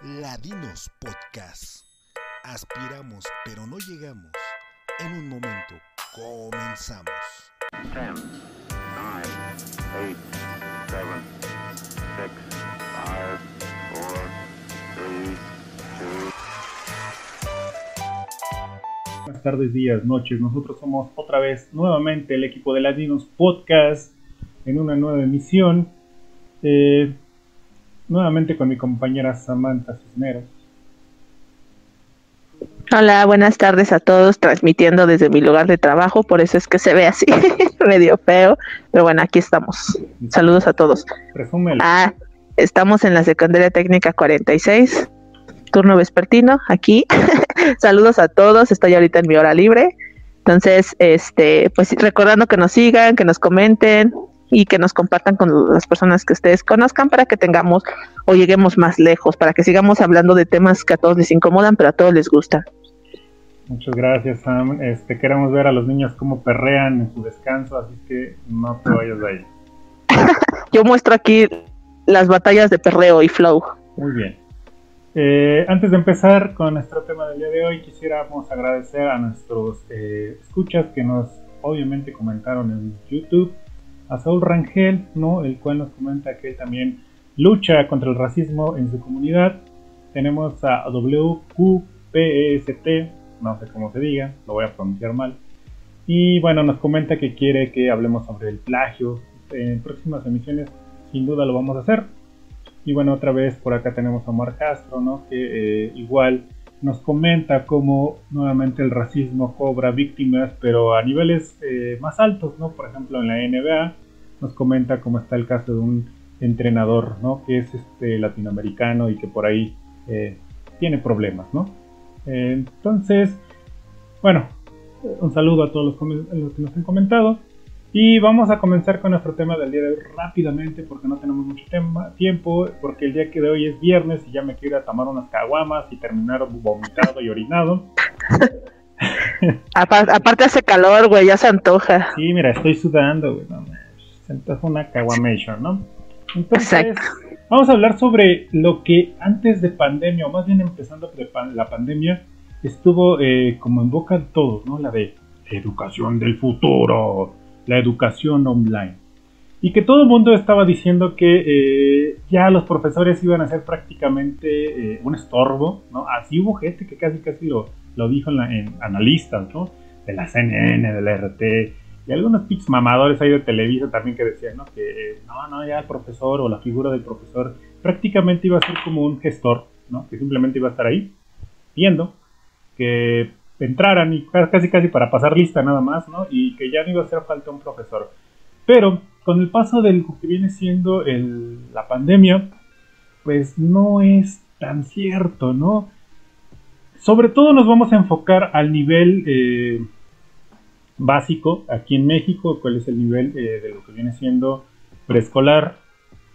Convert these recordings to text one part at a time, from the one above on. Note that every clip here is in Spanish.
Ladinos Podcast. Aspiramos pero no llegamos. En un momento comenzamos. 10, 9, 8, 7, 6, 5, 4, 3, 2. Buenas tardes, días, noches. Nosotros somos otra vez nuevamente el equipo de Ladinos Podcast en una nueva emisión. Eh, nuevamente con mi compañera Samantha Cisneros. Hola, buenas tardes a todos, transmitiendo desde mi lugar de trabajo, por eso es que se ve así, medio feo, pero bueno, aquí estamos. Saludos a todos. Ah, estamos en la secundaria técnica 46, turno vespertino, aquí. Saludos a todos, estoy ahorita en mi hora libre. Entonces, este, pues recordando que nos sigan, que nos comenten, y que nos compartan con las personas que ustedes conozcan para que tengamos o lleguemos más lejos, para que sigamos hablando de temas que a todos les incomodan, pero a todos les gusta. Muchas gracias, Sam. Este, queremos ver a los niños cómo perrean en su descanso, así que no te vayas de ahí. Yo muestro aquí las batallas de perreo y flow. Muy bien. Eh, antes de empezar con nuestro tema del día de hoy, quisiéramos agradecer a nuestros eh, escuchas que nos obviamente comentaron en YouTube a Saúl Rangel, ¿no? el cual nos comenta que él también lucha contra el racismo en su comunidad. Tenemos a WQPEST, no sé cómo se diga, lo voy a pronunciar mal. Y bueno, nos comenta que quiere que hablemos sobre el plagio. En próximas emisiones, sin duda lo vamos a hacer. Y bueno, otra vez por acá tenemos a Omar Castro, ¿no? que eh, igual nos comenta cómo nuevamente el racismo cobra víctimas, pero a niveles eh, más altos, ¿no? Por ejemplo, en la NBA nos comenta cómo está el caso de un entrenador, ¿no? Que es este latinoamericano y que por ahí eh, tiene problemas, ¿no? entonces, bueno, un saludo a todos los, los que nos han comentado. Y vamos a comenzar con nuestro tema del día de hoy rápidamente porque no tenemos mucho tiempo, porque el día de hoy es viernes y ya me quiero tomar unas caguamas y terminar vomitado y orinado. aparte hace calor, güey, ya se antoja. Sí, mira, estoy sudando, güey, no, se antoja una caguamation, ¿no? Entonces, vamos a hablar sobre lo que antes de pandemia, o más bien empezando la pandemia, estuvo eh, como en boca de todos, ¿no? La de educación del futuro la educación online. Y que todo el mundo estaba diciendo que eh, ya los profesores iban a ser prácticamente eh, un estorbo, ¿no? Así hubo gente que casi casi lo, lo dijo en, analistas, ¿no? De la CNN, de la RT, y algunos pics mamadores ahí de Televisa también que decían, ¿no? Que no, no, ya el profesor o la figura del profesor prácticamente iba a ser como un gestor, ¿no? Que simplemente iba a estar ahí viendo que entraran y casi casi para pasar lista nada más, ¿no? Y que ya no iba a hacer falta un profesor. Pero con el paso del que viene siendo la pandemia, pues no es tan cierto, ¿no? Sobre todo nos vamos a enfocar al nivel eh, básico aquí en México, cuál es el nivel eh, de lo que viene siendo preescolar,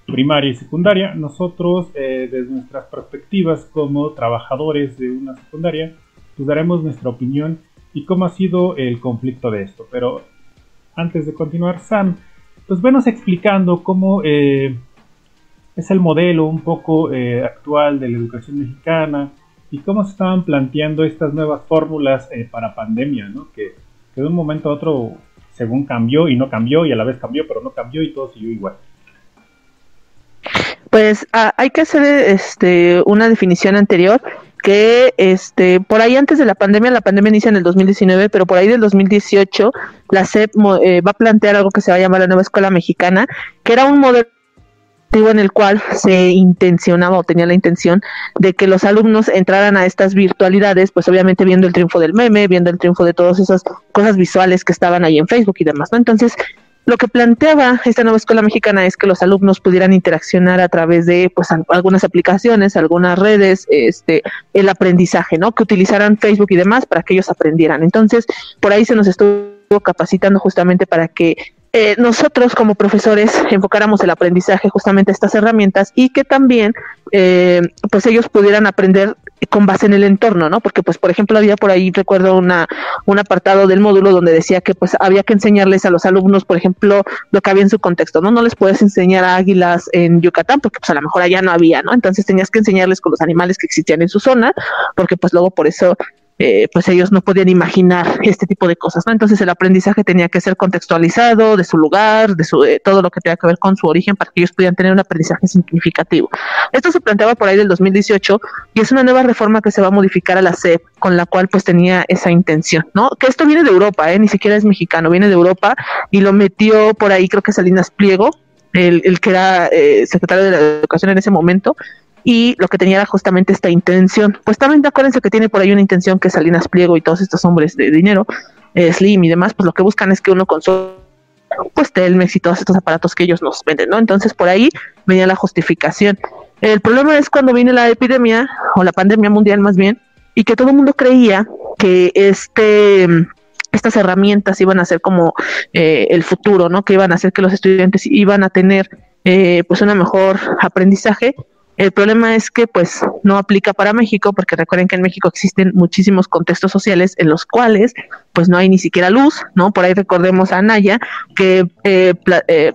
primaria y secundaria. Nosotros, eh, desde nuestras perspectivas como trabajadores de una secundaria, pues daremos nuestra opinión y cómo ha sido el conflicto de esto. Pero antes de continuar, Sam, pues venos explicando cómo eh, es el modelo un poco eh, actual de la educación mexicana y cómo se estaban planteando estas nuevas fórmulas eh, para pandemia, ¿no? Que, de un momento a otro, según cambió y no cambió y a la vez cambió, pero no cambió y todo siguió igual. Pues ah, hay que hacer este, una definición anterior que este por ahí antes de la pandemia, la pandemia inicia en el 2019, pero por ahí del 2018 la SEP eh, va a plantear algo que se va a llamar la nueva escuela mexicana, que era un modelo en el cual se intencionaba o tenía la intención de que los alumnos entraran a estas virtualidades, pues obviamente viendo el triunfo del meme, viendo el triunfo de todas esas cosas visuales que estaban ahí en Facebook y demás, ¿no? Entonces, lo que planteaba esta nueva escuela mexicana es que los alumnos pudieran interaccionar a través de pues algunas aplicaciones, algunas redes, este el aprendizaje, ¿no? Que utilizaran Facebook y demás para que ellos aprendieran. Entonces, por ahí se nos estuvo capacitando justamente para que eh, nosotros como profesores enfocáramos el aprendizaje justamente a estas herramientas y que también eh, pues ellos pudieran aprender con base en el entorno, ¿no? Porque, pues, por ejemplo, había por ahí, recuerdo una, un apartado del módulo donde decía que, pues, había que enseñarles a los alumnos, por ejemplo, lo que había en su contexto, ¿no? No les puedes enseñar a águilas en Yucatán porque, pues, a lo mejor allá no había, ¿no? Entonces tenías que enseñarles con los animales que existían en su zona, porque, pues, luego por eso eh, pues ellos no podían imaginar este tipo de cosas, ¿no? Entonces el aprendizaje tenía que ser contextualizado de su lugar, de su, todo lo que tenga que ver con su origen para que ellos pudieran tener un aprendizaje significativo. Esto se planteaba por ahí del 2018 y es una nueva reforma que se va a modificar a la SEP con la cual pues tenía esa intención, ¿no? Que esto viene de Europa, ¿eh? Ni siquiera es mexicano, viene de Europa y lo metió por ahí creo que Salinas Pliego, el, el que era eh, secretario de la Educación en ese momento, y lo que tenía era justamente esta intención. Pues también acuérdense que tiene por ahí una intención que Salinas Pliego y todos estos hombres de dinero, eh, Slim y demás, pues lo que buscan es que uno console pues Telmex y todos estos aparatos que ellos nos venden, ¿no? Entonces por ahí venía la justificación. El problema es cuando viene la epidemia o la pandemia mundial más bien y que todo el mundo creía que este estas herramientas iban a ser como eh, el futuro, ¿no? Que iban a hacer que los estudiantes iban a tener eh, pues un mejor aprendizaje el problema es que pues no aplica para México porque recuerden que en México existen muchísimos contextos sociales en los cuales pues no hay ni siquiera luz, ¿no? Por ahí recordemos a Anaya que eh, eh,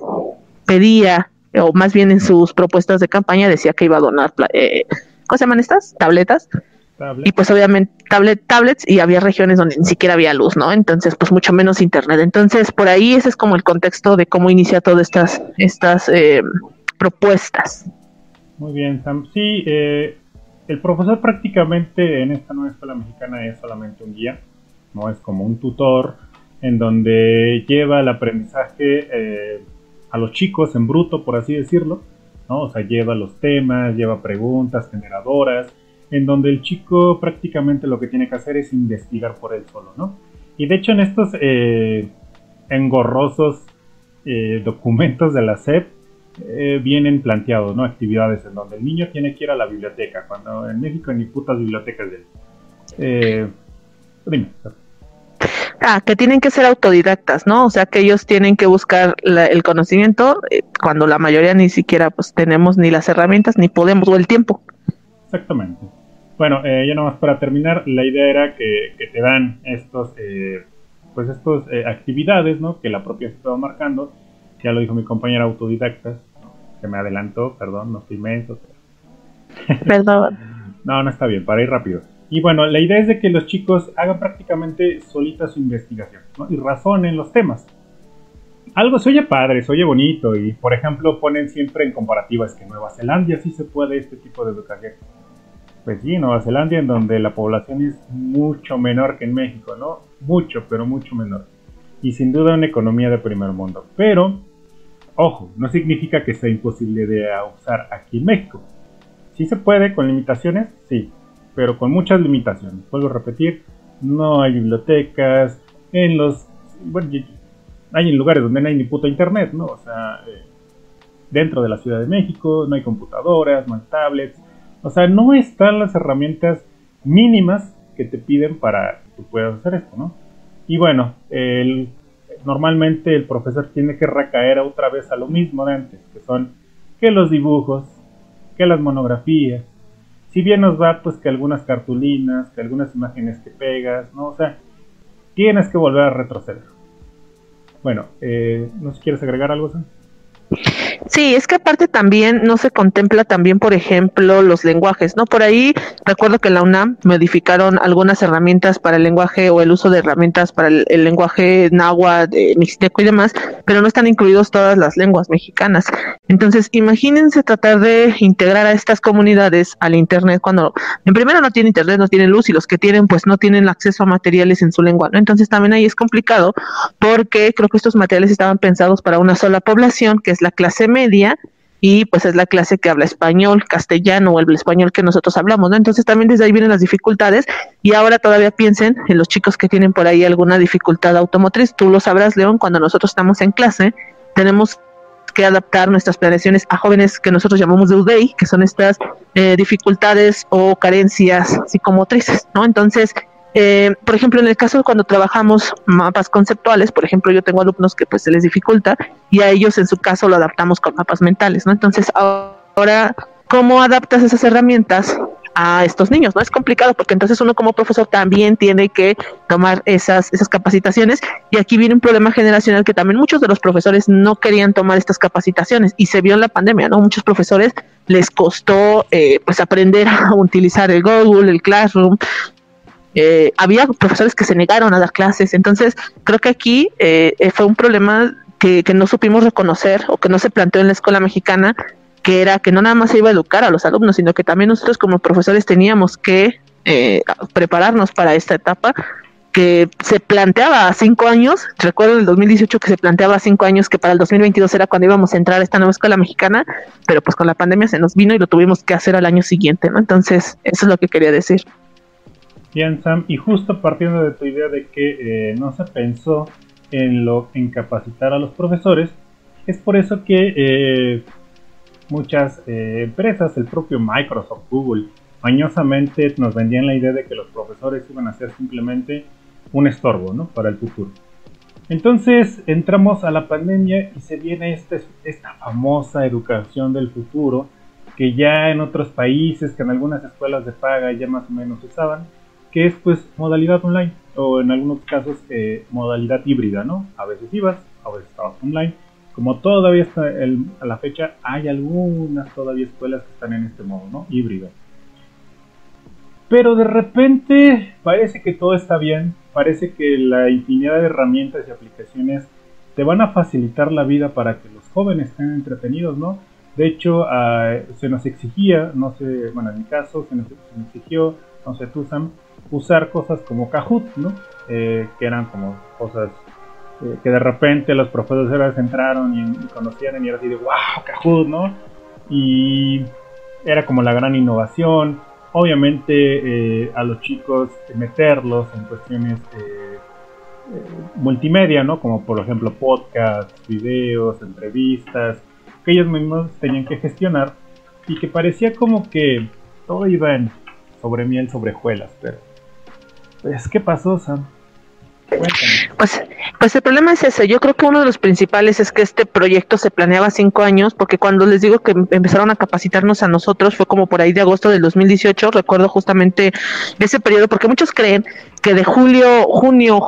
pedía o más bien en sus propuestas de campaña decía que iba a donar, eh, ¿cómo se llaman estas? Tabletas. Y pues obviamente tablet, tablets y había regiones donde ni siquiera había luz, ¿no? Entonces pues mucho menos internet. Entonces por ahí ese es como el contexto de cómo inicia todas estas, estas eh, propuestas. Muy bien, Sam. Sí, eh, el profesor prácticamente en esta nueva escuela mexicana es solamente un guía, no es como un tutor en donde lleva el aprendizaje eh, a los chicos en bruto, por así decirlo, ¿no? O sea, lleva los temas, lleva preguntas generadoras, en donde el chico prácticamente lo que tiene que hacer es investigar por él solo, ¿no? Y de hecho en estos eh, engorrosos documentos de la SEP eh, vienen planteados, ¿no? Actividades en donde el niño tiene que ir a la biblioteca, cuando en México ni putas bibliotecas de... Eh, Ah, que tienen que ser autodidactas, ¿no? O sea, que ellos tienen que buscar el conocimiento eh, cuando la mayoría ni siquiera pues tenemos ni las herramientas ni podemos o el tiempo. Exactamente. Bueno, eh, ya nomás para terminar, la idea era que, te dan estos, eh, pues estos actividades, ¿no? Que la propia se estaba marcando. Ya lo dijo mi compañera autodidactas que me adelantó, perdón, no estoy inmenso. Perdón. no, no está bien, para ir rápido. Y bueno, la idea es de que los chicos hagan prácticamente solita su investigación ¿no? y razonen los temas. Algo se oye padre, se oye bonito y por ejemplo ponen siempre en comparativas que Nueva Zelanda sí se puede este tipo de educación. Pues sí, Nueva Zelanda en donde la población es mucho menor que en México, ¿no? Mucho, pero mucho menor. Y sin duda una economía de primer mundo. Pero Ojo, no significa que sea imposible de usar aquí en México. Sí se puede con limitaciones, sí, pero con muchas limitaciones. Vuelvo a repetir, no hay bibliotecas, en los... Bueno, hay lugares donde no hay ni puto internet, ¿no? O sea, eh, dentro de la Ciudad de México no hay computadoras, no hay tablets. O sea, no están las herramientas mínimas que te piden para que tú puedas hacer esto, ¿no? Y bueno, el normalmente el profesor tiene que recaer otra vez a lo mismo de antes, que son que los dibujos, que las monografías, si bien nos va pues que algunas cartulinas, que algunas imágenes que pegas, ¿no? O sea, tienes que volver a retroceder. Bueno, eh, ¿no quieres agregar algo, Sam? Sí, es que aparte también no se contempla también, por ejemplo, los lenguajes, ¿no? Por ahí recuerdo que en la UNAM modificaron algunas herramientas para el lenguaje o el uso de herramientas para el, lenguaje náhuatl, mixteco y demás, pero no están incluidos todas las lenguas mexicanas. Entonces, imagínense tratar de integrar a estas comunidades al Internet cuando, en primero, no tienen Internet, no tienen luz y los que tienen, pues no tienen acceso a materiales en su lengua, ¿no? Entonces, también ahí es complicado porque creo que estos materiales estaban pensados para una sola población, que la clase media, y pues es la clase que habla español, castellano o el español que nosotros hablamos, ¿no? Entonces también desde ahí vienen las dificultades y ahora todavía piensen en los chicos que tienen por ahí alguna dificultad automotriz. Tú lo sabrás, León, cuando nosotros estamos en clase, tenemos que adaptar nuestras planeaciones a jóvenes que nosotros llamamos de UDEI, que son estas eh, dificultades o carencias psicomotrices, ¿no? Entonces, eh, por ejemplo, en el caso de cuando trabajamos mapas conceptuales, por ejemplo, yo tengo alumnos que pues se les dificulta y a ellos en su caso lo adaptamos con mapas mentales, ¿no? Entonces, ahora, ¿cómo adaptas esas herramientas a estos niños, ¿no? Es complicado porque entonces uno como profesor también tiene que tomar esas, esas capacitaciones y aquí viene un problema generacional que también muchos de los profesores no querían tomar estas capacitaciones y se vio en la pandemia, ¿no? Muchos profesores les costó eh, pues aprender a utilizar el Google, el Classroom, eh, había profesores que se negaron a dar clases, entonces creo que aquí eh, fue un problema que, que, no supimos reconocer o que no se planteó en la escuela mexicana, que era que no nada más se iba a educar a los alumnos, sino que también nosotros como profesores teníamos que eh, prepararnos para esta etapa que se planteaba a cinco años, recuerdo en el 2018 que se planteaba a cinco años que para el 2022 era cuando íbamos a entrar a esta nueva escuela mexicana, pero pues con la pandemia se nos vino y lo tuvimos que hacer al año siguiente, ¿no? Entonces, eso es lo que quería decir. Sam, y justo partiendo de tu idea de que eh, no se pensó en, lo, en capacitar a los profesores, es por eso que eh, muchas eh, empresas, el propio Microsoft, Google, mañosamente nos vendían la idea de que los profesores iban a ser simplemente un estorbo ¿no? para el futuro. Entonces entramos a la pandemia y se viene este, esta famosa educación del futuro que ya en otros países, que en algunas escuelas de paga ya más o menos usaban, que es pues modalidad online o en algunos casos eh, modalidad híbrida, ¿no? A veces ibas, a veces estabas online. Como todavía está a la fecha, hay algunas todavía escuelas que están en este modo, ¿no? Híbrido. Pero de repente parece que todo está bien, parece que la infinidad de herramientas y aplicaciones te van a facilitar la vida para que los jóvenes estén entretenidos, ¿no? De hecho, ah, se nos exigía, no sé, bueno, en mi caso, se nos, se nos exigió, tú, Sam, usar cosas como Kahoot, ¿no? Eh, que eran como cosas eh, que de repente los profesores entraron y, conocían y era así de wow, Kahoot, ¿no? Y era como la gran innovación. Obviamente eh, a los chicos meterlos en cuestiones multimedia, ¿no? Como por ejemplo podcasts, videos, entrevistas, que ellos mismos tenían que gestionar y que parecía como que todo iba en sobre miel, sobre juelas, pero pues, ¿qué pasó, Sam? Pues, pues el problema es ese. Yo creo que uno de los principales es que este proyecto se planeaba cinco años, porque cuando les digo que empezaron a capacitarnos a nosotros fue como por ahí de agosto del 2018. Recuerdo justamente ese periodo, porque muchos creen que de julio, junio,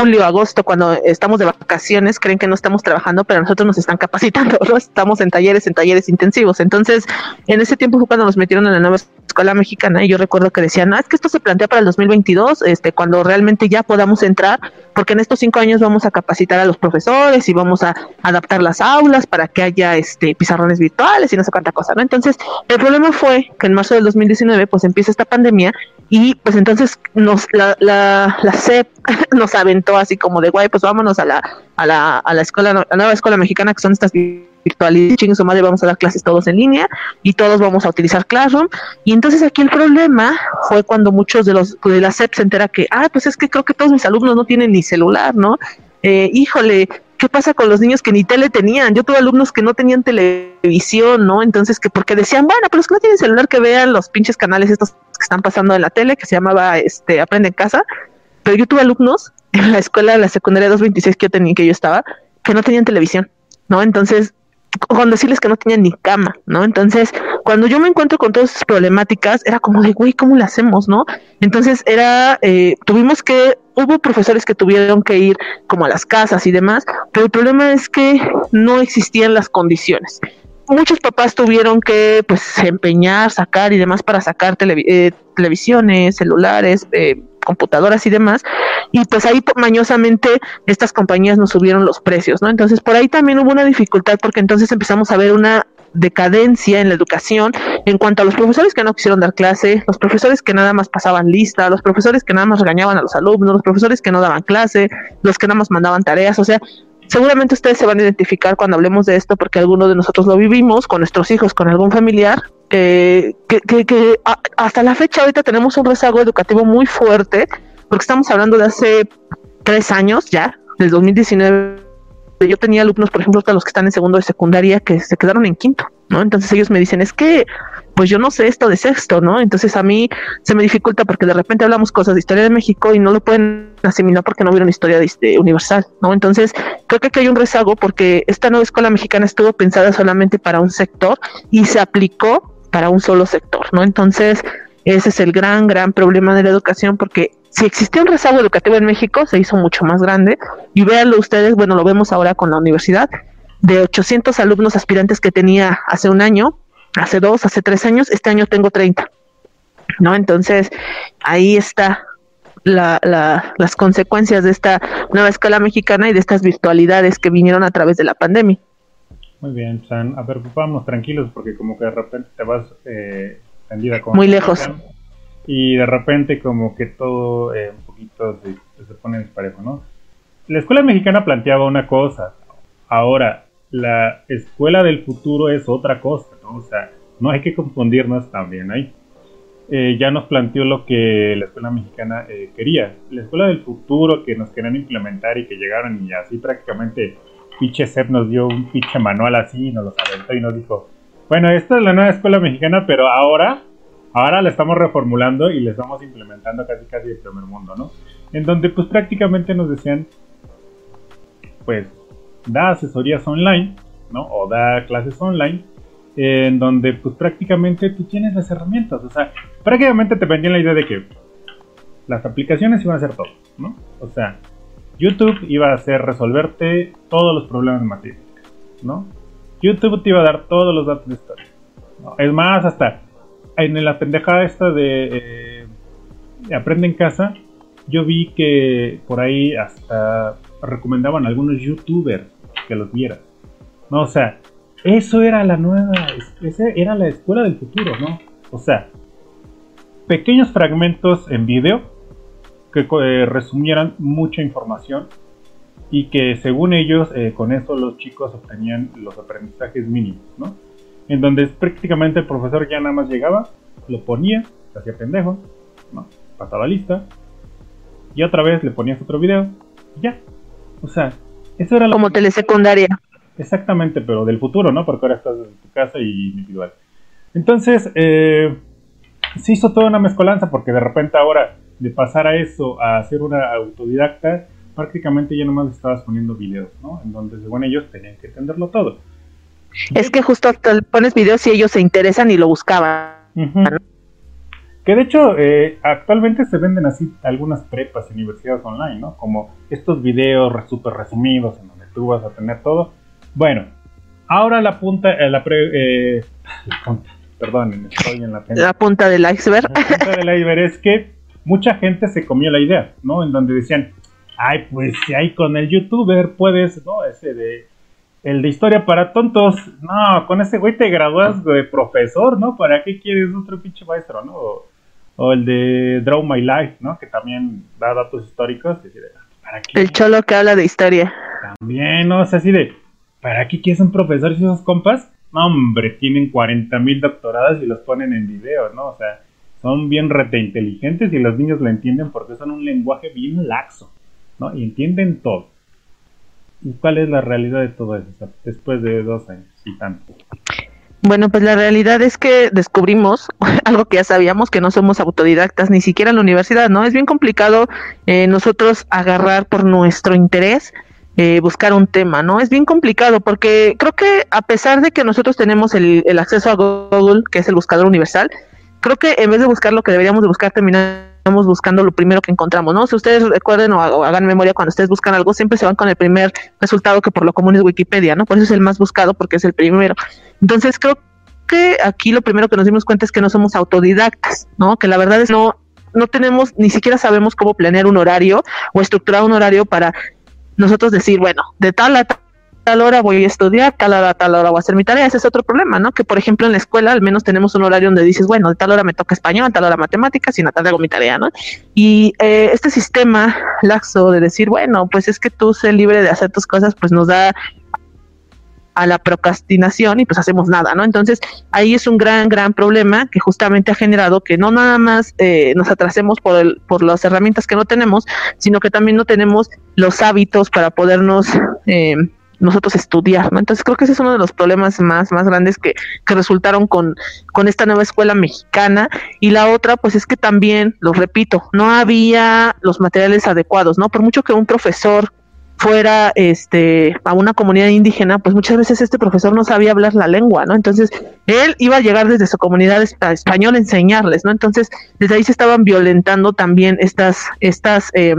julio, agosto, cuando estamos de vacaciones, creen que no estamos trabajando, pero nosotros nos están capacitando, ¿no? Estamos en talleres, en talleres intensivos. Entonces, en ese tiempo fue cuando nos metieron en la nueva escuela mexicana y yo recuerdo que decían, ah, es que esto se plantea para el 2022, este, cuando realmente ya podamos entrar, porque en estos cinco años vamos a capacitar a los profesores y vamos a adaptar las aulas para que haya este pizarrones virtuales y no sé cuánta cosa, ¿no? Entonces, el problema fue que en marzo del 2019, pues empieza esta pandemia y pues entonces nos, la, la, la CEP nos aventó así como de guay, pues vámonos a la, a la, a la escuela, a la nueva escuela mexicana que son estas virtualidad, ching su madre, vamos a dar clases todos en línea y todos vamos a utilizar Classroom. Y entonces aquí el problema fue cuando muchos de los de la SEP se entera que, ah, pues es que creo que todos mis alumnos no tienen ni celular, ¿no? Eh, híjole, ¿qué pasa con los niños que ni tele tenían? Yo tuve alumnos que no tenían televisión, ¿no? Entonces, que porque decían, bueno, pero es que no tienen celular, que vean los pinches canales estos que están pasando en la tele, que se llamaba este Aprende en Casa. Pero yo tuve alumnos en la escuela de la secundaria 226 que yo tenía, que yo estaba, que no tenían televisión, ¿no? Entonces, con decirles que no tenían ni cama, ¿no? Entonces, cuando yo me encuentro con todas esas problemáticas, era como de, güey, ¿cómo le hacemos, no? Entonces, era, eh, tuvimos que, hubo profesores que tuvieron que ir como a las casas y demás, pero el problema es que no existían las condiciones muchos papás tuvieron que pues empeñar, sacar y demás para sacar eh, televisiones, celulares, eh, computadoras y demás, y pues ahí mañosamente estas compañías nos subieron los precios, ¿no? Entonces por ahí también hubo una dificultad porque entonces empezamos a ver una decadencia en la educación en cuanto a los profesores que no quisieron dar clase, los profesores que nada más pasaban lista, los profesores que nada más regañaban a los alumnos, los profesores que no daban clase, los que nada más mandaban tareas, o sea, seguramente ustedes se van a identificar cuando hablemos de esto porque algunos de nosotros lo vivimos con nuestros hijos, con algún familiar, eh, que, que, hasta la fecha ahorita tenemos un rezago educativo muy fuerte porque estamos hablando de hace tres años ya, del 2019. Yo tenía alumnos, por ejemplo, los que están en segundo de secundaria que se quedaron en quinto, ¿no? Entonces ellos me dicen, es que pues yo no sé esto de sexto, ¿no? Entonces a mí se me dificulta porque de repente hablamos cosas de historia de México y no lo pueden asimilar porque no vieron historia de, este, universal, ¿no? Entonces creo que aquí hay un rezago porque esta nueva escuela mexicana estuvo pensada solamente para un sector y se aplicó para un solo sector, ¿no? Entonces Ese es el gran, gran problema de la educación porque si existía un rezago educativo en México, se hizo mucho más grande. Y véanlo ustedes, bueno, lo vemos ahora con la universidad, de 800 alumnos aspirantes que tenía hace un año, hace dos, hace tres años, este año tengo 30. ¿No? Entonces, ahí está la, la, las consecuencias de esta nueva escuela mexicana y de estas virtualidades que vinieron a través de la pandemia. Muy bien, San. A ver, vamos tranquilos porque como que de repente te vas eh, tendida con... Muy lejos y de repente como que todo eh, un poquito se, se pone desparejo, ¿no? La escuela mexicana planteaba una cosa, ahora la escuela del futuro es otra cosa, ¿no? O sea, no hay que confundirnos también ahí. Eh, ya nos planteó lo que la escuela mexicana eh, quería. La escuela del futuro que nos querían implementar y que llegaron y así prácticamente pinche Seth nos dio un pinche manual así y nos los aventó y nos dijo, bueno, esta es la nueva escuela mexicana, pero ahora Ahora la estamos reformulando y la estamos implementando casi casi de primer mundo, ¿no? En donde pues prácticamente nos decían, pues da asesorías online, ¿no? O da clases online, en donde pues prácticamente tú tienes las herramientas, o sea, prácticamente te vendían la idea de que las aplicaciones iban a hacer todo, ¿no? O sea, YouTube iba a hacer resolverte todos los problemas matemáticos, ¿no? YouTube te iba a dar todos los datos de historia. Es más, hasta en la pendejada esta de eh, Aprende en casa, yo vi que por ahí hasta recomendaban algunos youtubers que los vieran. No, o sea, eso era la nueva, esa era la escuela del futuro, ¿no? O sea, pequeños fragmentos en video que eh, resumieran mucha información y que según ellos eh, con eso los chicos obtenían los aprendizajes mínimos, ¿no? en donde prácticamente el profesor ya nada más llegaba, lo ponía, se hacía pendejo, ¿no? pasaba lista, y otra vez le ponías otro video, y ya. O sea, eso era lo Como telesecundaria. Exactamente, pero del futuro, ¿no? Porque ahora estás en tu casa y individual. Entonces, eh, se hizo toda una mezcolanza porque de repente ahora, de pasar a eso a hacer una autodidacta, prácticamente ya nomás estabas poniendo videos, ¿no? En donde según ellos tenían que entenderlo todo. Es que justo pones videos si ellos se interesan y lo buscaban. Que de hecho, eh, actualmente se venden así algunas prepas y universidades online, ¿no? Como estos videos súper resumidos en donde tú vas a tener todo. Bueno, ahora la punta, eh, la, eh, punta, perdón, estoy en la, la punta del iceberg. La punta del iceberg es que mucha gente se comió la idea, ¿no? En donde decían, ay, pues si hay con el youtuber puedes, ¿no? Ese de el de historia para tontos, no, con ese güey te gradúas de profesor, ¿no? ¿Para qué quieres otro pinche maestro, no? O, el de Draw My Life, ¿no? Que también da datos históricos. ¿para qué? El cholo que habla de historia. También, ¿no? O sea, así de, ¿para qué quieres un profesor si esos compas? No, hombre, tienen 40 mil doctorados y los ponen en video, ¿no? O sea, son bien rete inteligentes y los niños lo entienden porque son un lenguaje bien laxo, ¿no? Y entienden todo. ¿Y cuál es la realidad de todo eso después de dos años y tanto? Bueno, pues la realidad es que descubrimos algo que ya sabíamos, que no somos autodidactas, ni siquiera en la universidad, ¿no? Es bien complicado eh, nosotros agarrar por nuestro interés, eh, buscar un tema, ¿no? Es bien complicado porque creo que a pesar de que nosotros tenemos el, el acceso a Google, que es el buscador universal, creo que en vez de buscar lo que deberíamos de buscar, terminar estamos buscando lo primero que encontramos, ¿no? Si ustedes recuerden o, hagan memoria cuando ustedes buscan algo, siempre se van con el primer resultado que por lo común es Wikipedia, ¿no? Por eso es el más buscado porque es el primero. Entonces creo que aquí lo primero que nos dimos cuenta es que no somos autodidactas, ¿no? Que la verdad es no no tenemos ni siquiera sabemos cómo planear un horario o estructurar un horario para nosotros decir, bueno, de tal a tal hora voy a estudiar, tal hora, tal hora voy a hacer mi tarea. Ese es otro problema, ¿no? Que por ejemplo en la escuela al menos tenemos un horario donde dices, bueno, de tal hora me toca español, de tal hora matemáticas y en tal hago mi tarea, ¿no? Y eh, este sistema laxo de decir, bueno, pues es que tú sé libre de hacer tus cosas, pues nos da a la procrastinación y pues hacemos nada, ¿no? Entonces ahí es un gran, gran problema que justamente ha generado que no nada más eh, nos atrasemos por, el, por las herramientas que no tenemos, sino que también no tenemos los hábitos para podernos eh, nosotros estudiar, ¿no? Entonces creo que ese es uno de los problemas más, más grandes que, que resultaron con, con esta nueva escuela mexicana. Y la otra, pues es que también, lo repito, no había los materiales adecuados, ¿no? Por mucho que un profesor fuera este a una comunidad indígena, pues muchas veces este profesor no sabía hablar la lengua, ¿no? Entonces, él iba a llegar desde su comunidad española a enseñarles, ¿no? Entonces, desde ahí se estaban violentando también estas, estas eh,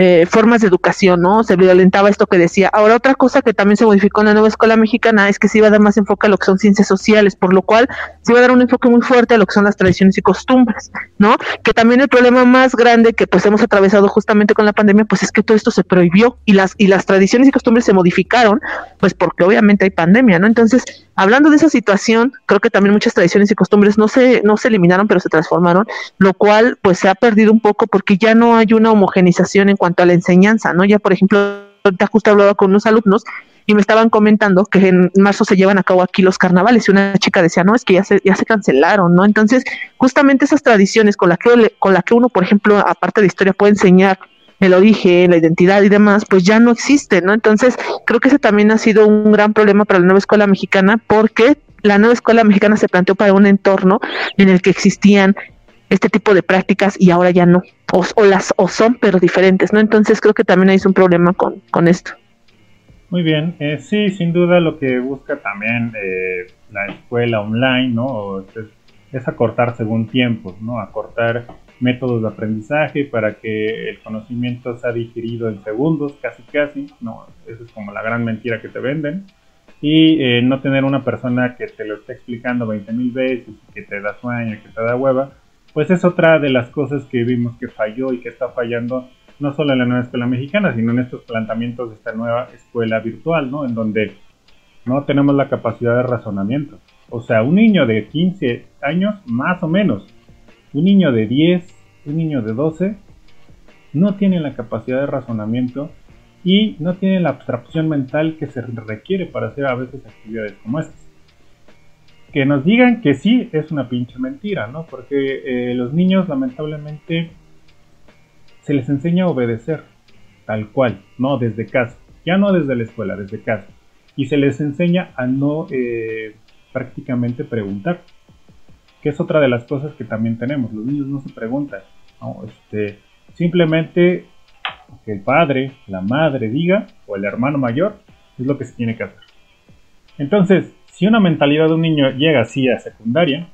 eh, formas de educación, ¿no? Se violentaba esto que decía. Ahora, otra cosa que también se modificó en la nueva escuela mexicana es que se iba a dar más enfoque a lo que son ciencias sociales, por lo cual se iba a dar un enfoque muy fuerte a lo que son las tradiciones y costumbres, ¿no? Que también el problema más grande que pues hemos atravesado justamente con la pandemia, pues es que todo esto se prohibió y las, y las tradiciones y costumbres se modificaron, pues porque obviamente hay pandemia, ¿no? Entonces, hablando de esa situación, creo que también muchas tradiciones y costumbres no se, no se eliminaron, pero se transformaron, lo cual pues se ha perdido un poco porque ya no hay una homogenización en cuanto a la enseñanza, ¿no? Ya, por ejemplo, ahorita justo hablaba con unos alumnos y me estaban comentando que en marzo se llevan a cabo aquí los carnavales y una chica decía, no, es que ya se, ya se cancelaron, ¿no? Entonces, justamente esas tradiciones con las que, con la que uno, por ejemplo, aparte de historia, puede enseñar el origen, la identidad y demás, pues ya no existe, ¿no? Entonces, creo que ese también ha sido un gran problema para la nueva escuela mexicana porque la nueva escuela mexicana se planteó para un entorno en el que existían este tipo de prácticas y ahora ya no, o, las o son pero diferentes, ¿no? Entonces creo que también hay un problema con, con esto. Muy bien, eh, sí, sin duda lo que busca también eh, la escuela online, ¿no? Es, es acortar según tiempos, ¿no? Acortar métodos de aprendizaje para que el conocimiento sea digerido en segundos, casi casi, no, esa es como la gran mentira que te venden, y eh, no tener una persona que te lo esté explicando 20 mil veces, que te da sueño, que te da hueva, pues es otra de las cosas que vimos que falló y que está fallando no solo en la nueva escuela mexicana, sino en estos planteamientos de esta nueva escuela virtual, ¿no? En donde no tenemos la capacidad de razonamiento. O sea, un niño de 15 años, más o menos, un niño de 10, un niño de 12, no tiene la capacidad de razonamiento y no tiene la abstracción mental que se requiere para hacer a veces actividades como estas. Que nos digan que sí es una pinche mentira, ¿no? Porque eh, los niños lamentablemente se les enseña a obedecer, tal cual, no desde casa, ya no desde la escuela, desde casa. Y se les enseña a no eh, prácticamente preguntar que es otra de las cosas que también tenemos. Los niños no se preguntan, Este, simplemente que el padre, la madre diga, o el hermano mayor, es lo que se tiene que hacer. Entonces, si una mentalidad de un niño llega así a secundaria,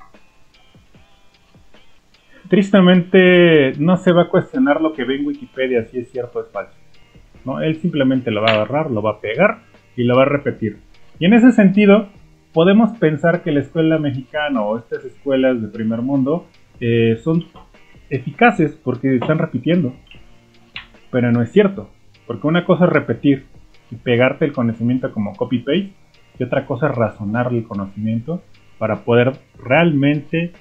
tristemente no se va a cuestionar lo que ve en Wikipedia si es cierto o es falso. ¿no? Él simplemente lo va a agarrar, lo va a pegar y lo va a repetir. Y en ese sentido, podemos pensar que la escuela mexicana o estas escuelas de primer mundo eh, son eficaces porque están repitiendo. Pero no es cierto. Porque una cosa es repetir y pegarte el conocimiento como copy-paste y otra cosa es razonar el conocimiento para poder realmente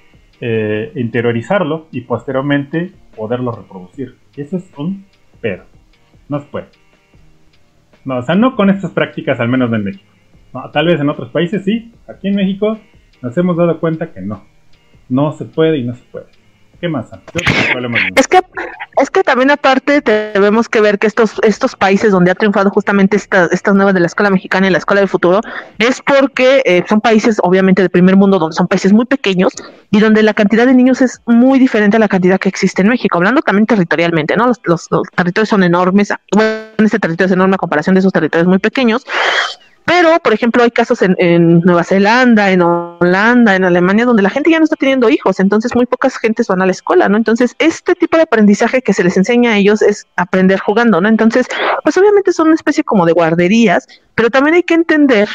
eh, interiorizarlo y posteriormente poderlo reproducir. Eso es un pero. No se puede. No, o sea, no con estas prácticas, al menos en México tal vez en otros países sí, aquí en México nos hemos dado cuenta que no. No se puede y no se puede. ¿Qué más? Es que, es que también aparte tenemos que ver que estos, estos países donde ha triunfado justamente estas estas nuevas de la escuela mexicana y la escuela del futuro es porque eh, son países obviamente de primer mundo donde son países muy pequeños y donde la cantidad de niños es muy diferente a la cantidad que existe en México, hablando también territorialmente, ¿no? Los, los, los territorios son enormes, bueno, este territorio es enorme a comparación de esos territorios muy pequeños pero, por ejemplo, hay casos en, Nueva Zelanda, en Holanda, en Alemania, donde la gente ya no está teniendo hijos, entonces muy pocas gentes van a la escuela, ¿no? Entonces, este tipo de aprendizaje que se les enseña a ellos es aprender jugando, ¿no? Entonces, pues obviamente son una especie como de guarderías, pero también hay que entender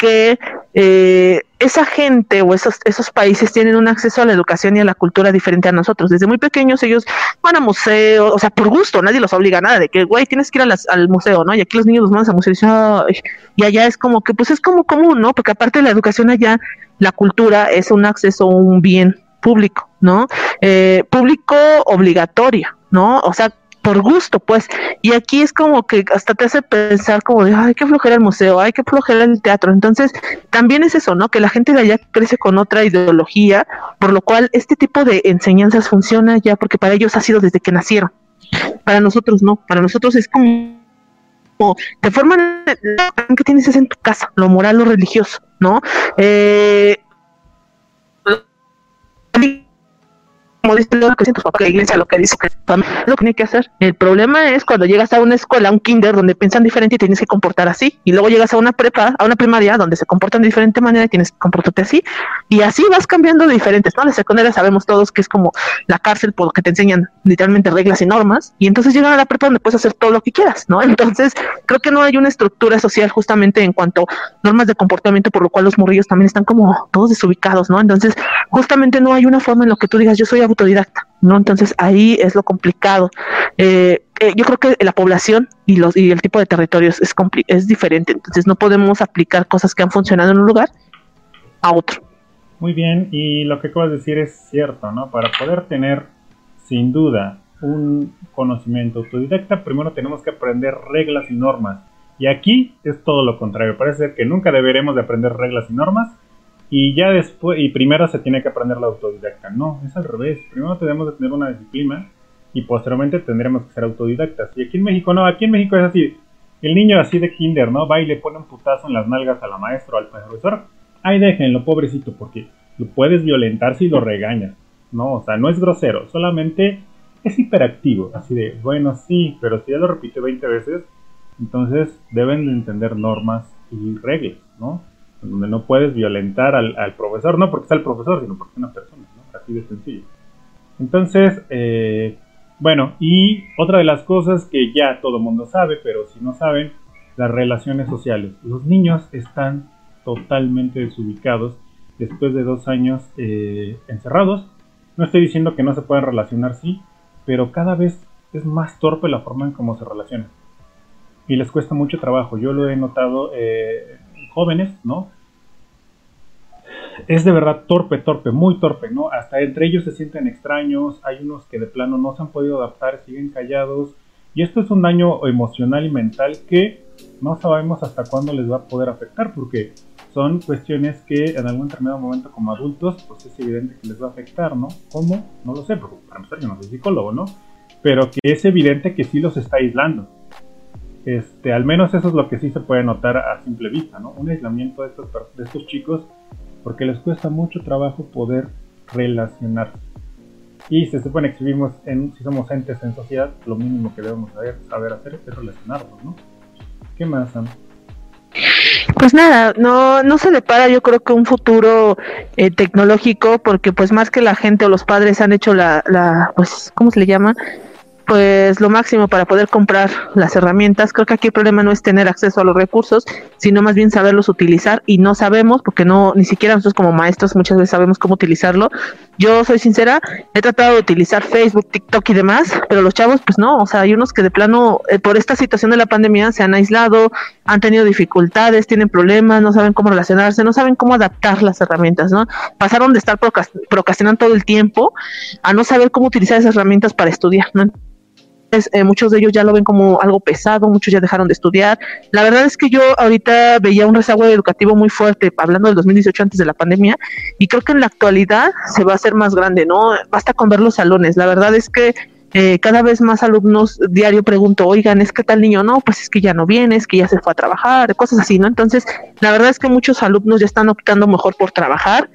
que eh, esa gente o esos, esos países tienen un acceso a la educación y a la cultura diferente a nosotros. Desde muy pequeños ellos van a museos, o sea, por gusto, nadie los obliga a nada, de que, güey, tienes que ir al museo, ¿no? Y aquí los niños los mandan al museo y dicen, y allá es como que, pues es como común, ¿no? Porque aparte de la educación allá, la cultura es un acceso un bien público, ¿no? Eh, público obligatorio, ¿no? O sea, por gusto, pues. Y aquí es como que hasta te hace pensar como de, ay, qué flojera el museo, ay, qué flojera el teatro. Entonces, también es eso, ¿no? Que la gente de allá crece con otra ideología, por lo cual este tipo de enseñanzas funciona ya porque para ellos ha sido desde que nacieron. Para nosotros no, para nosotros es como te forman que tienes es en tu casa, lo moral, lo religioso, ¿no? Eh, como dice lo que siento papá, la iglesia lo que dice que lo tiene que hacer. El problema es cuando llegas a una escuela, a un kinder, donde piensan diferente y tienes que comportar así. Y luego llegas a una prepa, a una primaria, donde se comportan de diferente manera y tienes que comportarte así. Y así vas cambiando de diferentes, ¿no? La secundaria sabemos todos que es como la cárcel por lo que te enseñan literalmente reglas y normas. Y entonces llegan a la prepa donde puedes hacer todo lo que quieras, ¿no? Entonces creo que no hay una estructura social justamente en cuanto a normas de comportamiento, por lo cual los morrillos también están como todos desubicados, ¿no? Entonces justamente no hay una forma en lo que tú digas, yo soy autodidacta, ¿no? Entonces ahí es lo complicado. Eh, eh, yo creo que la población y, los, y el tipo de territorios es, es diferente, entonces no podemos aplicar cosas que han funcionado en un lugar a otro. Muy bien, y lo que acabas de decir es cierto, ¿no? Para poder tener sin duda un conocimiento autodidacta, primero tenemos que aprender reglas y normas. Y aquí es todo lo contrario. Parece ser que nunca deberemos de aprender reglas y normas, y ya después, y primero se tiene que aprender la autodidacta. No, es al revés. Primero tenemos que tener una disciplina y posteriormente tendremos que ser autodidactas. Y aquí en México no, aquí en México es así. El niño así de kinder, ¿no? Va y le pone un putazo en las nalgas a la maestra o al profesor. Ay, déjenlo, pobrecito, porque lo puedes violentar si lo regañas. No, o sea, no es grosero, solamente es hiperactivo. Así de, bueno, sí, pero si ya lo repite 20 veces, entonces deben de entender normas y reglas, ¿no? Donde no puedes violentar al, profesor, no porque está el profesor, sino porque es una persona, ¿no? Así de sencillo. Entonces, eh, bueno, y otra de las cosas que ya todo mundo sabe, pero si no saben, las relaciones sociales. Los niños están totalmente desubicados después de dos años eh, encerrados. No estoy diciendo que no se puedan relacionar, sí, pero cada vez es más torpe la forma en cómo se relacionan. Y les cuesta mucho trabajo. Yo lo he notado eh, jóvenes, ¿no? Es de verdad torpe, torpe, muy torpe, ¿no? Hasta entre ellos se sienten extraños, hay unos que de plano no se han podido adaptar, siguen callados, y esto es un daño emocional y mental que no sabemos hasta cuándo les va a poder afectar, porque son cuestiones que en algún determinado momento como adultos, pues es evidente que les va a afectar, ¿no? ¿Cómo? No lo sé, porque para empezar yo no soy psicólogo, ¿no? Pero que es evidente que sí los está aislando. Este, al menos eso es lo que sí se puede notar a simple vista, ¿no? Un aislamiento de estos, de estos chicos porque les cuesta mucho trabajo poder relacionarse. Y se supone que si, vivimos en, si somos entes en sociedad, lo mínimo que debemos saber, saber hacer es relacionarnos, ¿no? ¿Qué más, Sam? Pues nada, no, no se le para yo creo que un futuro eh, tecnológico porque pues más que la gente o los padres han hecho la, la pues, ¿cómo se le llama? Pues lo máximo para poder comprar las herramientas. Creo que aquí el problema no es tener acceso a los recursos, sino más bien saberlos utilizar y no sabemos, porque no, ni siquiera nosotros como maestros muchas veces sabemos cómo utilizarlo. Yo soy sincera, he tratado de utilizar Facebook, TikTok y demás, pero los chavos pues no, o sea, hay unos que de plano eh, por esta situación de la pandemia se han aislado, han tenido dificultades, tienen problemas, no saben cómo relacionarse, no saben cómo adaptar las herramientas, ¿no? Pasaron de estar procrastinando todo el tiempo a no saber cómo utilizar esas herramientas para estudiar, ¿no? Eh, muchos de ellos ya lo ven como algo pesado, muchos ya dejaron de estudiar. La verdad es que yo ahorita veía un rezago educativo muy fuerte, hablando del 2018 antes de la pandemia, y creo que en la actualidad se va a hacer más grande, ¿no? Basta con ver los salones. La verdad es que eh, cada vez más alumnos diario pregunto, oigan, ¿es que tal niño no? Pues es que ya no viene, es que ya se fue a trabajar, cosas así, ¿no? Entonces, la verdad es que muchos alumnos ya están optando mejor por trabajar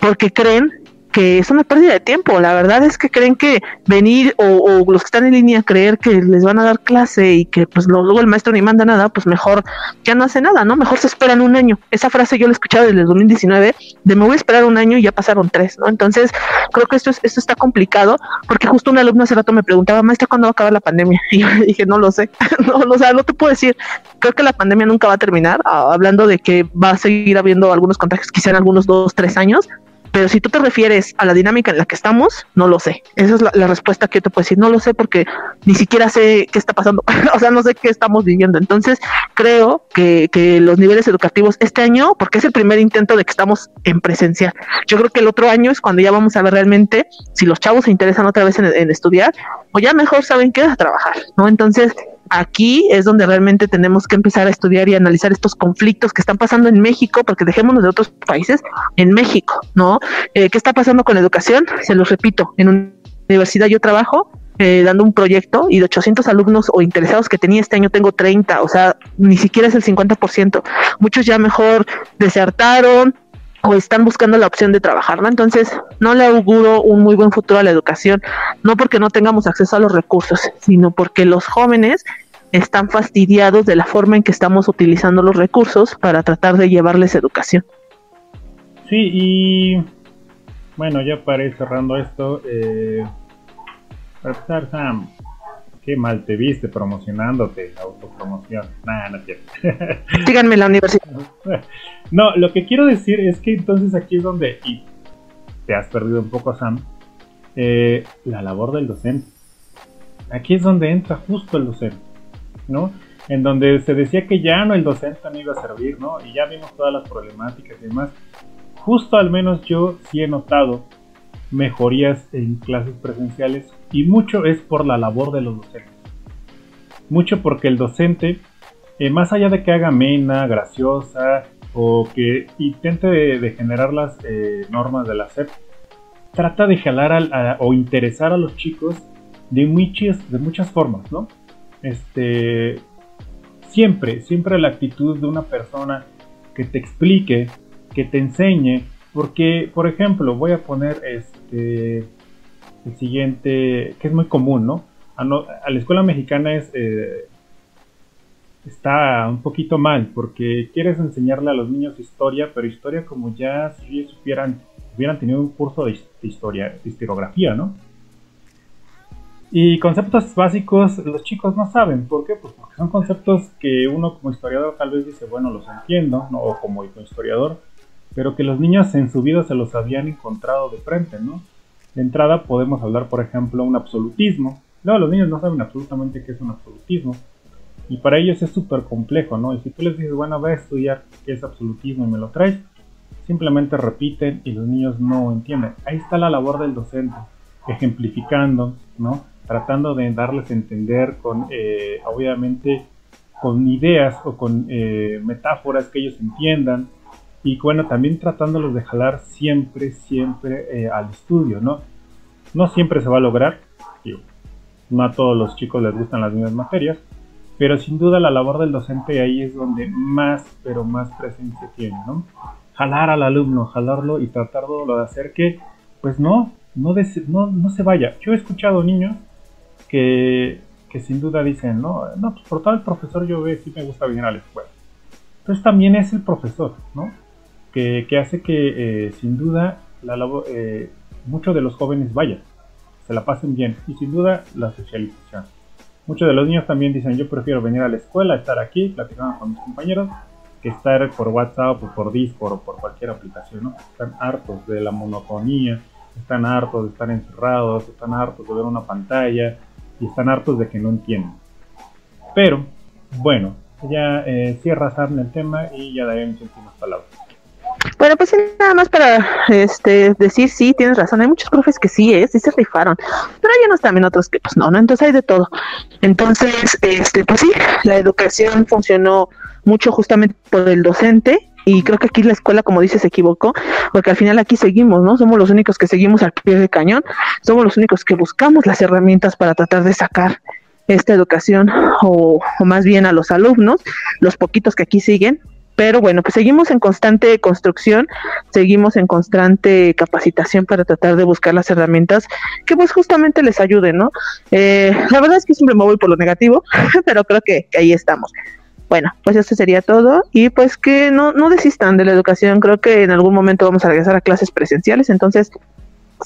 porque creen que es una pérdida de tiempo. La verdad es que creen que venir o, los que están en línea creer que les van a dar clase y que pues luego el maestro ni manda nada, pues mejor ya no hace nada, ¿no? Mejor se esperan un año. Esa frase yo la he escuchado desde el 2019, de me voy a esperar un año y ya pasaron tres, ¿no? Entonces creo que esto, es, esto está complicado porque justo un alumno hace rato me preguntaba, maestra, ¿cuándo va a acabar la pandemia? Y yo dije, no lo sé, no, o sea, no te puedo decir, creo que la pandemia nunca va a terminar, ah, hablando de que va a seguir habiendo algunos contagios quizá en algunos dos, tres años, pero si tú te refieres a la dinámica en la que estamos, no lo sé. Esa es la, respuesta que yo te puedo decir. No lo sé porque ni siquiera sé qué está pasando. o sea, no sé qué estamos viviendo. Entonces, creo que, que, los niveles educativos este año, porque es el primer intento de que estamos en presencial. Yo creo que el otro año es cuando ya vamos a ver realmente si los chavos se interesan otra vez en, en estudiar o ya mejor saben qué es trabajar, ¿no? Entonces, aquí es donde realmente tenemos que empezar a estudiar y analizar estos conflictos que están pasando en México, porque dejémonos de otros países, en México, ¿no? Eh, ¿Qué está pasando con la educación? Se los repito, en una universidad yo trabajo eh, dando un proyecto y de 800 alumnos o interesados que tenía este año tengo 30, o sea, ni siquiera es el 50%. Muchos ya mejor desertaron, o están buscando la opción de trabajar, ¿no? Entonces, no le auguro un muy buen futuro a la educación, no porque no tengamos acceso a los recursos, sino porque los jóvenes están fastidiados de la forma en que estamos utilizando los recursos para tratar de llevarles educación. Sí, y bueno, ya para ir cerrando esto, eh, para Sam, qué mal te viste promocionándote, autopromoción. Nah, no quiero. Síganme en la universidad. No, lo que quiero decir es que entonces aquí es donde, y te has perdido un poco, Sam, eh, la labor del docente. Aquí es donde entra justo el docente, ¿no? En donde se decía que ya no el docente no iba a servir, ¿no? Y ya vimos todas las problemáticas y demás. Justo al menos yo sí he notado mejorías en clases presenciales y mucho es por la labor de los docentes. Mucho porque el docente, eh, más allá de que haga amena, graciosa o que intente de, generar las eh, normas de la SEP, trata de jalar o interesar a los chicos de muchas, de muchas formas, ¿no? Este, siempre, siempre la actitud de una persona que te explique, que te enseñe, porque, por ejemplo, voy a poner este el siguiente, que es muy común, ¿no? A, la escuela mexicana es eh, está un poquito mal porque quieres enseñarle a los niños historia, pero historia como ya si supieran, hubieran tenido un curso de, historia, de historiografía, ¿no? Y conceptos básicos los chicos no saben, ¿por qué? Pues porque son conceptos que uno como historiador tal vez dice, bueno, los entiendo, ¿no? o como historiador, pero que los niños en su vida se los habían encontrado de frente, ¿no? De entrada podemos hablar, por ejemplo, un absolutismo. No, los niños no saben absolutamente qué es un absolutismo. Y para ellos es súper complejo, ¿no? Y si tú les dices, bueno, ve a estudiar qué es absolutismo y me lo traes, simplemente repiten y los niños no entienden. Ahí está la labor del docente, ejemplificando, ¿no? Tratando de darles a entender con, eh, obviamente, con ideas o con eh, metáforas que ellos entiendan, y bueno, también tratándolos de jalar siempre, siempre eh, al estudio, ¿no? No siempre se va a lograr, no a todos los chicos les gustan las mismas materias, pero sin duda la labor del docente ahí es donde más, pero más presencia tiene, ¿no? Jalar al alumno, jalarlo y tratarlo de hacer que, pues no, no, no, no se vaya. Yo he escuchado niños que, que sin duda dicen, no, no, pues por tal profesor yo veo si me gusta venir a la escuela. Entonces también es el profesor, ¿no? Que, hace que eh, sin duda la eh, muchos de los jóvenes vayan, se la pasen bien y sin duda la socialización. Muchos de los niños también dicen yo prefiero venir a la escuela, estar aquí, platicando con mis compañeros, que estar por WhatsApp o por Discord o por cualquier aplicación, ¿no? Están hartos de la monotonía, están hartos de estar encerrados, están hartos de ver una pantalla y están hartos de que no entienden. Pero, bueno, ya eh, cierra Sam el tema y ya daré mis últimas palabras. Bueno, pues nada más para este decir sí, tienes razón. Hay muchos profes que sí, ¿eh? sí se rifaron, pero hay unos también otros que pues no, ¿no? Entonces hay de todo. Entonces, este, pues sí, la educación funcionó mucho justamente por el docente y creo que aquí la escuela, como dice, se equivocó, porque al final aquí seguimos, ¿no? Somos los únicos que seguimos al pie del cañón, somos los únicos que buscamos las herramientas para tratar de sacar esta educación o, o más bien a los alumnos, los poquitos que aquí siguen, pero bueno, pues seguimos en constante construcción, seguimos en constante capacitación para tratar de buscar las herramientas que pues justamente les ayuden, ¿no? Eh, la verdad es que siempre me voy por lo negativo, pero creo que, ahí estamos. Bueno, pues eso sería todo y pues que no, no desistan de la educación, creo que en algún momento vamos a regresar a clases presenciales, entonces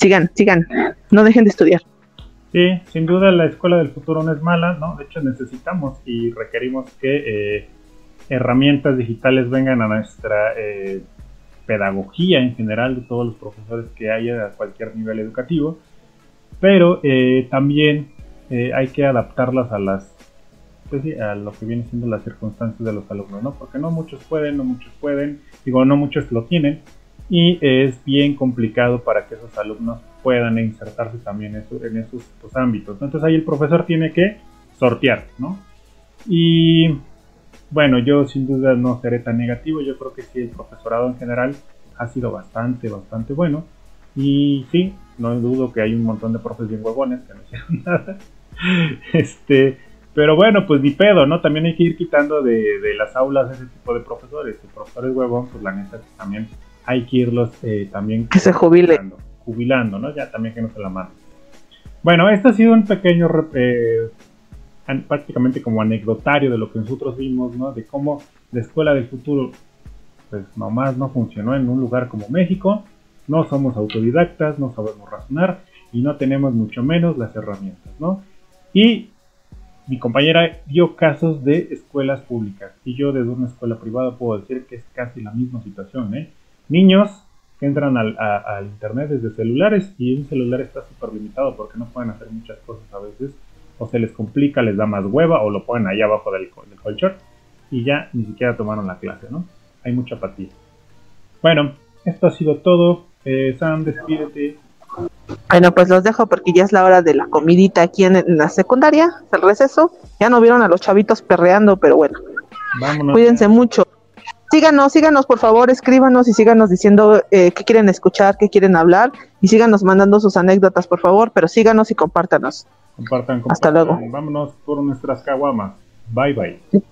sigan, sigan, no dejen de estudiar. Sí, sin duda la escuela del futuro no es mala, ¿no? De hecho necesitamos y requerimos que eh, herramientas digitales vengan a nuestra eh, pedagogía en general de todos los profesores que haya a cualquier nivel educativo, pero eh, también eh, hay que adaptarlas a las pues a lo que viene siendo las circunstancias de los alumnos, ¿no? Porque no muchos pueden, no muchos pueden, digo, no muchos lo tienen y es bien complicado para que esos alumnos puedan insertarse también en, esos pues, ámbitos. Entonces ahí el profesor tiene que sortear, ¿no? Y bueno, yo sin duda no seré tan negativo, yo creo que sí, el profesorado en general ha sido bastante, bastante bueno. Y sí, no dudo que hay un montón de profes bien huevones que no hicieron nada. Este, pero bueno, pues ni pedo, ¿no? También hay que ir quitando de, las aulas ese tipo de profesores. El profesor es huevón, pues la neta también hay que irlos eh, también que se jubile. jubilando, ¿no? Ya también que no se la manden. Bueno, este ha sido un pequeño, eh, prácticamente como anecdotario de lo que nosotros vimos, ¿no? De cómo la escuela del futuro, pues nomás no funcionó en un lugar como México. No somos autodidactas, no sabemos razonar y no tenemos mucho menos las herramientas, ¿no? Y mi compañera dio casos de escuelas públicas y yo desde una escuela privada puedo decir que es casi la misma situación, ¿eh? Niños que entran al, internet desde celulares y un celular está súper limitado porque no pueden hacer muchas cosas a veces o se les complica, les da más hueva o lo ponen ahí abajo del, del colchón y ya ni siquiera tomaron la clase, ¿no? Hay mucha apatía. Bueno, esto ha sido todo. Eh, Sam, despídete. Bueno, pues los dejo porque ya es la hora de la comidita aquí en, la secundaria, el receso. Ya no vieron a los chavitos perreando, pero bueno. Cuídense mucho síganos, síganos por favor, escríbanos y síganos diciendo eh, qué quieren escuchar, qué quieren hablar y síganos mandando sus anécdotas por favor, pero síganos y compártanos. Compartan, compartan. Hasta luego. Vámonos por nuestras caguamas. Bye bye.